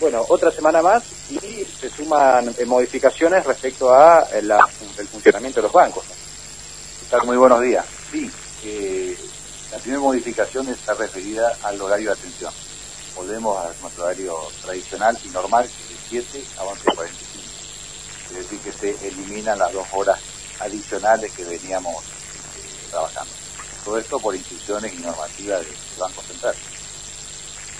bueno, otra semana más y se suman eh, modificaciones respecto a eh, el funcionamiento de los bancos. ¿no? Muy buenos días. Sí, eh, la primera modificación está referida al horario de atención. Volvemos a nuestro horario tradicional y normal, que es de 7 a 11.45. Es decir, que se eliminan las dos horas adicionales que veníamos eh, trabajando. Todo esto por instrucciones y normativas del Banco Central.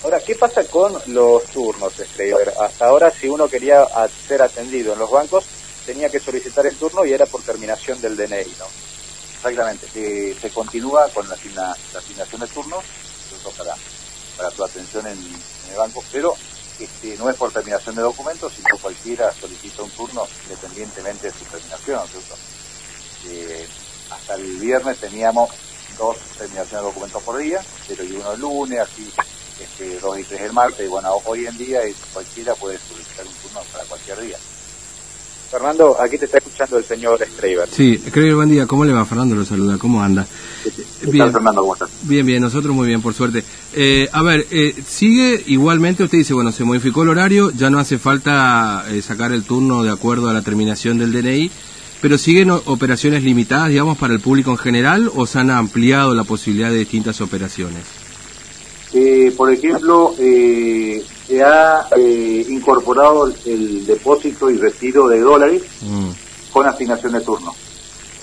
Ahora, ¿qué pasa con los turnos, Straver? Hasta ahora, si uno quería ser atendido en los bancos, tenía que solicitar el turno y era por terminación del DNI, ¿no? Exactamente. Se continúa con la, asigna, la, asignación de turnos, para, para tu atención en, el banco, pero este, no es por terminación de documentos, sino cualquiera solicita un turno independientemente de su terminación. Eh, hasta el viernes teníamos dos terminaciones de documentos por día, pero y uno el lunes, así este, dos y tres el martes, y bueno, hoy en día cualquiera puede solicitar un turno para cualquier día. Fernando, aquí te está escuchando el señor Streiber. Sí, Streiber, buen día. ¿Cómo le va? Fernando lo saluda. ¿Cómo anda? Bien, Fernando, ¿cómo estás? Bien, bien. Nosotros muy bien, por suerte. Eh, a ver, eh, sigue igualmente, usted dice, bueno, se modificó el horario, ya no hace falta eh, sacar el turno de acuerdo a la terminación del DNI, pero siguen operaciones limitadas, digamos, para el público en general o se han ampliado la posibilidad de distintas operaciones? Eh, por ejemplo, eh, se ha eh, incorporado el, el, depósito y retiro de dólares mm. con asignación de turno.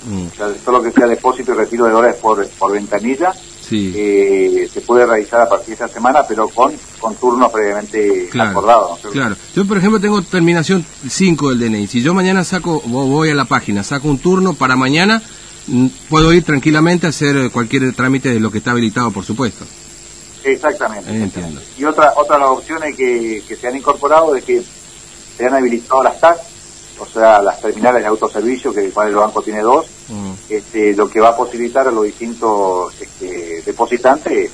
Mm. O sea, todo lo que sea depósito y retiro de dólares por, por ventanilla sí. eh, se puede realizar a partir de esta semana, pero con, con turno previamente claro, acordado. ¿no? Claro. Yo, por ejemplo, tengo terminación 5 del DNI. Si yo mañana saco, voy a la página, saco un turno para mañana, mm, puedo ir tranquilamente a hacer cualquier trámite de lo que está habilitado, por supuesto. Exactamente. Entiendo. Y otra otra de las opciones que, que se han incorporado es que se han habilitado las TAC, o sea, las terminales de autoservicio, que el cual el banco tiene dos, Mm. este, lo que va a posibilitar a los distintos este, depositantes,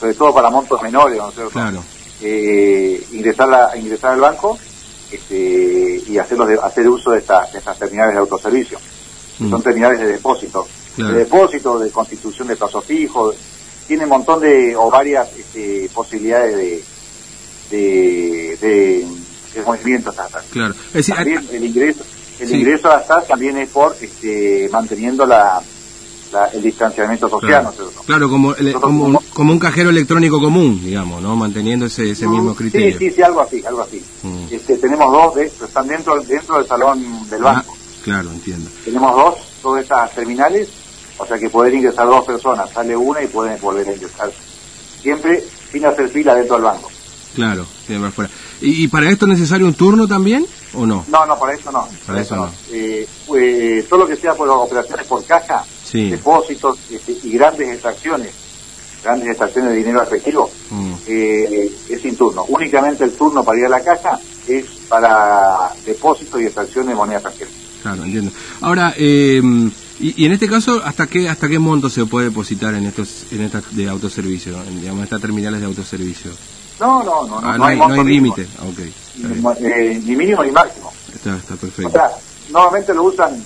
sobre todo para montos menores, ¿no es cierto? Claro. Eh, ingresar, la, ingresar al banco este, y hacerlos de, hacer uso de, esta, de estas terminales de autoservicio. que Mm. Son terminales de depósito. Claro. De depósito, de constitución de plazo fijo, tiene un montón de, o varias este, posibilidades de, de, de, de movimientos hasta. Claro. Es decir, También el ingreso, el Sí. ingreso a SAS también es por este, manteniendo la, la- el distanciamiento social, ¿no es Claro, claro como, el- como, un, como- como un cajero electrónico común, digamos, ¿no? Manteniendo ese, ese mismo criterio. Sí, sí, sí, algo así, algo así. Mm. Este, tenemos dos, de, están dentro, dentro del salón del Ah, banco. claro, entiendo. Tenemos dos, todas estas terminales, o sea que pueden ingresar dos personas, sale una y pueden volver a ingresar. Siempre sin hacer fila dentro del banco. Claro, para afuera. ¿Y, ¿Y para esto es necesario un turno también o no? No, no, para eso no. Para eso no. Eh, pues, todo lo que sea por operaciones por caja, Sí. depósitos este, y grandes extracciones, grandes extracciones de dinero efectivo, Mm. eh, es sin turno. Únicamente el turno para ir a la caja es para depósitos y extracción de moneda extranjera. Claro, entiendo. Ahora, eh, y, y en este caso, ¿hasta qué hasta qué monto se puede depositar en estos en estas de autoservicio, en digamos estas terminales de autoservicio? No, no, no, Ah, no, hay, no monto hay mínimo. límite. Ah, eh, ni mínimo ni máximo. Está, está O perfecto. sea, normalmente lo usan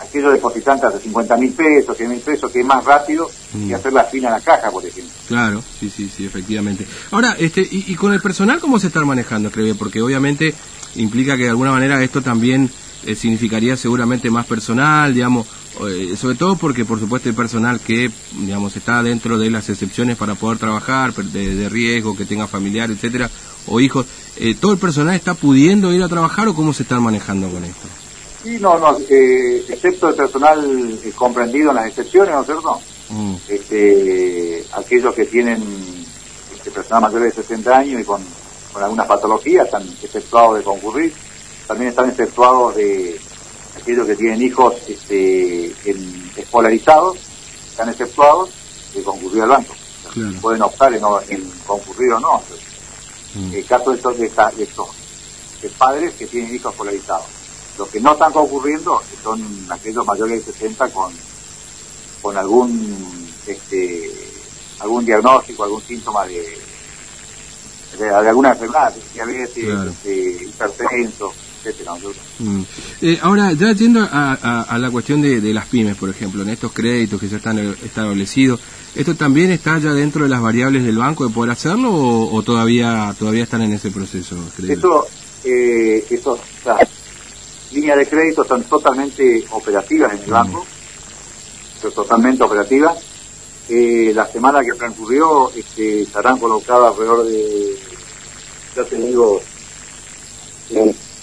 aquellos depositantes de 50 mil pesos, 100 mil pesos, que es más rápido Mm. que hacer la fila en la caja, por ejemplo. Claro, sí, sí, sí, efectivamente. Ahora, este, y, y con el personal cómo se está manejando, creo, porque obviamente implica que de alguna manera esto también eh, significaría seguramente más personal, digamos, eh, sobre todo porque por supuesto hay personal que, digamos, está dentro de las excepciones para poder trabajar, de riesgo, que tenga familiar, etcétera, o hijos. Eh, ¿Todo el personal está pudiendo ir a trabajar o cómo se están manejando con esto? Sí, no, no, eh, excepto el personal eh, comprendido en las excepciones, ¿no es cierto? Mm, Este, aquellos que tienen este, personal mayor de 60 años y con, con algunas patologías están exceptuados de concurrir. También están exceptuados de aquellos que tienen hijos este, en- escolarizados, están exceptuados de concurrir al banco. Claro. Pueden optar en, en concurrir o no. mm, El caso de estos, de, esta- de estos de padres que tienen hijos escolarizados. Los que no están concurriendo son aquellos mayores de 60 con, con algún este, algún diagnóstico, algún síntoma de, de, de alguna enfermedad, diabetes, Claro. este, hipertenso, etcétera. Mm. Eh, ahora, ya yendo a, a, la cuestión de, de, las pymes, por ejemplo, en estos créditos que ya están establecidos, ¿esto también está ya dentro de las variables del banco de poder hacerlo o, todavía todavía están en ese proceso? Eso, eh, eso, las líneas de crédito están totalmente operativas en el mm. banco, totalmente operativas. Eh, la semana que transcurrió este, estarán colocadas alrededor de, ya te digo,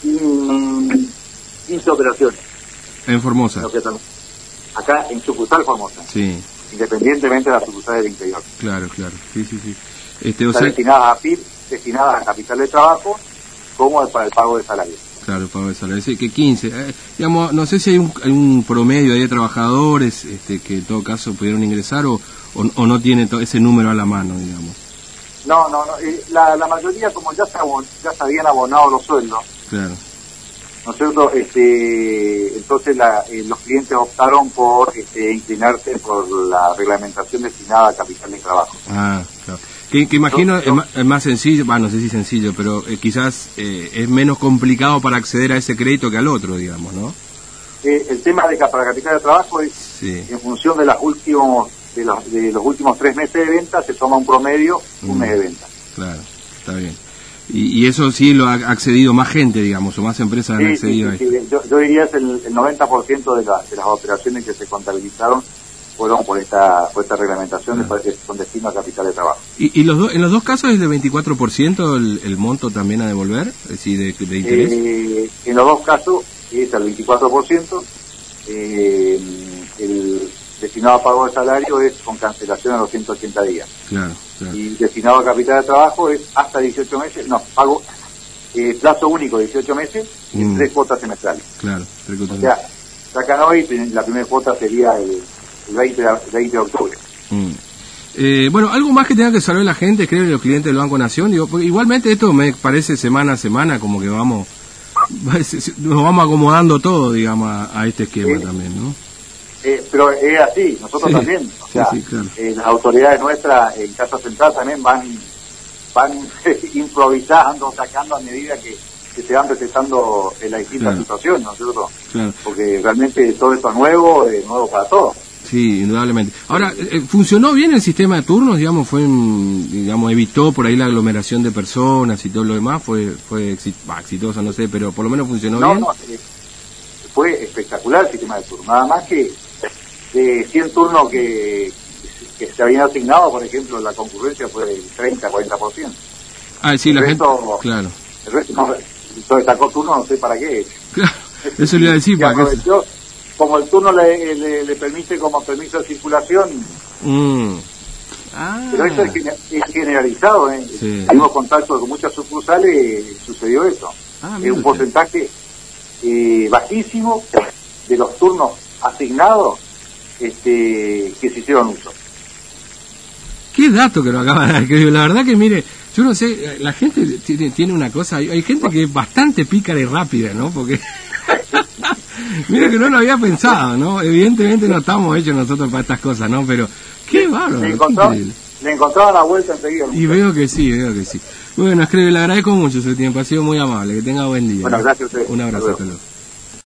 15 operaciones. En Formosa. Acá en sucursal Formosa. Sí. Independientemente de las sucursales del interior. Claro, claro. Sí, sí, sí. Este, destinadas a PIB, destinadas a capital de trabajo, como para el pago de salario. Claro, el pago de salario. Sí, que 15. Eh, digamos, no sé si hay un, hay un promedio de trabajadores este, que en todo caso pudieron ingresar o, o, no tiene ese número a la mano, digamos. No, no, no. Eh, la, la mayoría, como ya se, ya se habían abonado los sueldos, claro. ¿no es cierto? Este, entonces la, eh, los clientes optaron por este, inclinarse por la reglamentación destinada a capital de trabajo. Ah, claro. Que, imagino es, más, sencillo, bueno, no sé si sencillo, pero eh, quizás es menos complicado para acceder a ese crédito que al otro, digamos, ¿no? el tema de para capital de trabajo es en función de las últimos de los, de los últimos tres meses de venta se toma un promedio, un mes de mm. venta. Claro, está bien. Y, eso sí lo ha accedido más gente, digamos, o más empresas han accedido sí, yo, yo, diría que el, el 90% de, de las operaciones que se contabilizaron fueron por esta, por esta reglamentación con destino a capital de trabajo. ¿Y, y los en los dos casos es de 24% el, el monto también a devolver? Es decir, de, de interés. Eh, en los dos casos es el 24%. Eh, el, destinado a pago de salario es con cancelación a los 180 días. Claro, Y destinado a capital de trabajo es hasta 18 meses, no, pago eh, plazo único 18 meses y mm. tres cuotas semestrales. Claro, tres cuotas. O sea, sacan hoy, la primera cuota sería el, 20, de, octubre. Mm. Eh, bueno, algo más que tenga que saber la gente, creo, los clientes del Banco Nación. Digo, igualmente esto me parece semana a semana como que vamos, nos vamos acomodando todo, digamos, a, este esquema también, ¿no? Eh, pero es así, nosotros también. O sea, eh, las autoridades nuestras en Casa Central también van van improvisando, sacando a medida que, se van presentando en la distinta situación, ¿no es cierto? Porque realmente todo esto es nuevo, es nuevo para todos. Sí, indudablemente. Ahora, eh, ¿funcionó bien el sistema de turnos? Digamos, fue, digamos, evitó por ahí la aglomeración de personas y todo lo demás. Fue, fue exitoso, no sé, pero por lo menos funcionó bien. No, fue espectacular el sistema de turnos. Nada más que de 100 turnos que, que se habían asignado, por ejemplo, la concurrencia fue del 30-40%. Ah, sí, la gente. Claro. El resto, no, entonces sacó turno, no sé para qué. Claro, eso le iba a decir, para. Como el turno le, le, permite como permiso de circulación. Mm. Ah. Pero eso es, generalizado, ¿eh? Sí. Tuvimos contacto con muchas sucursales sucedió eso. Ah, es un porcentaje eh, bajísimo de los turnos asignados este, que se hicieron uso. Qué dato que lo acaba de dar, la verdad que mire, yo no sé, la gente tiene, una cosa, hay, gente que es bastante pícara y rápida, ¿no? Porque... mire que no lo había pensado, ¿no? Evidentemente no estamos hechos nosotros para estas cosas, ¿no? Pero qué bárbaro. Le, encontraba la vuelta enseguida. Y veo que sí, veo que sí. Bueno, escribe, le agradezco mucho su tiempo, ha sido muy amable, que tenga buen día. Bueno, gracias a usted. Un abrazo, hasta luego.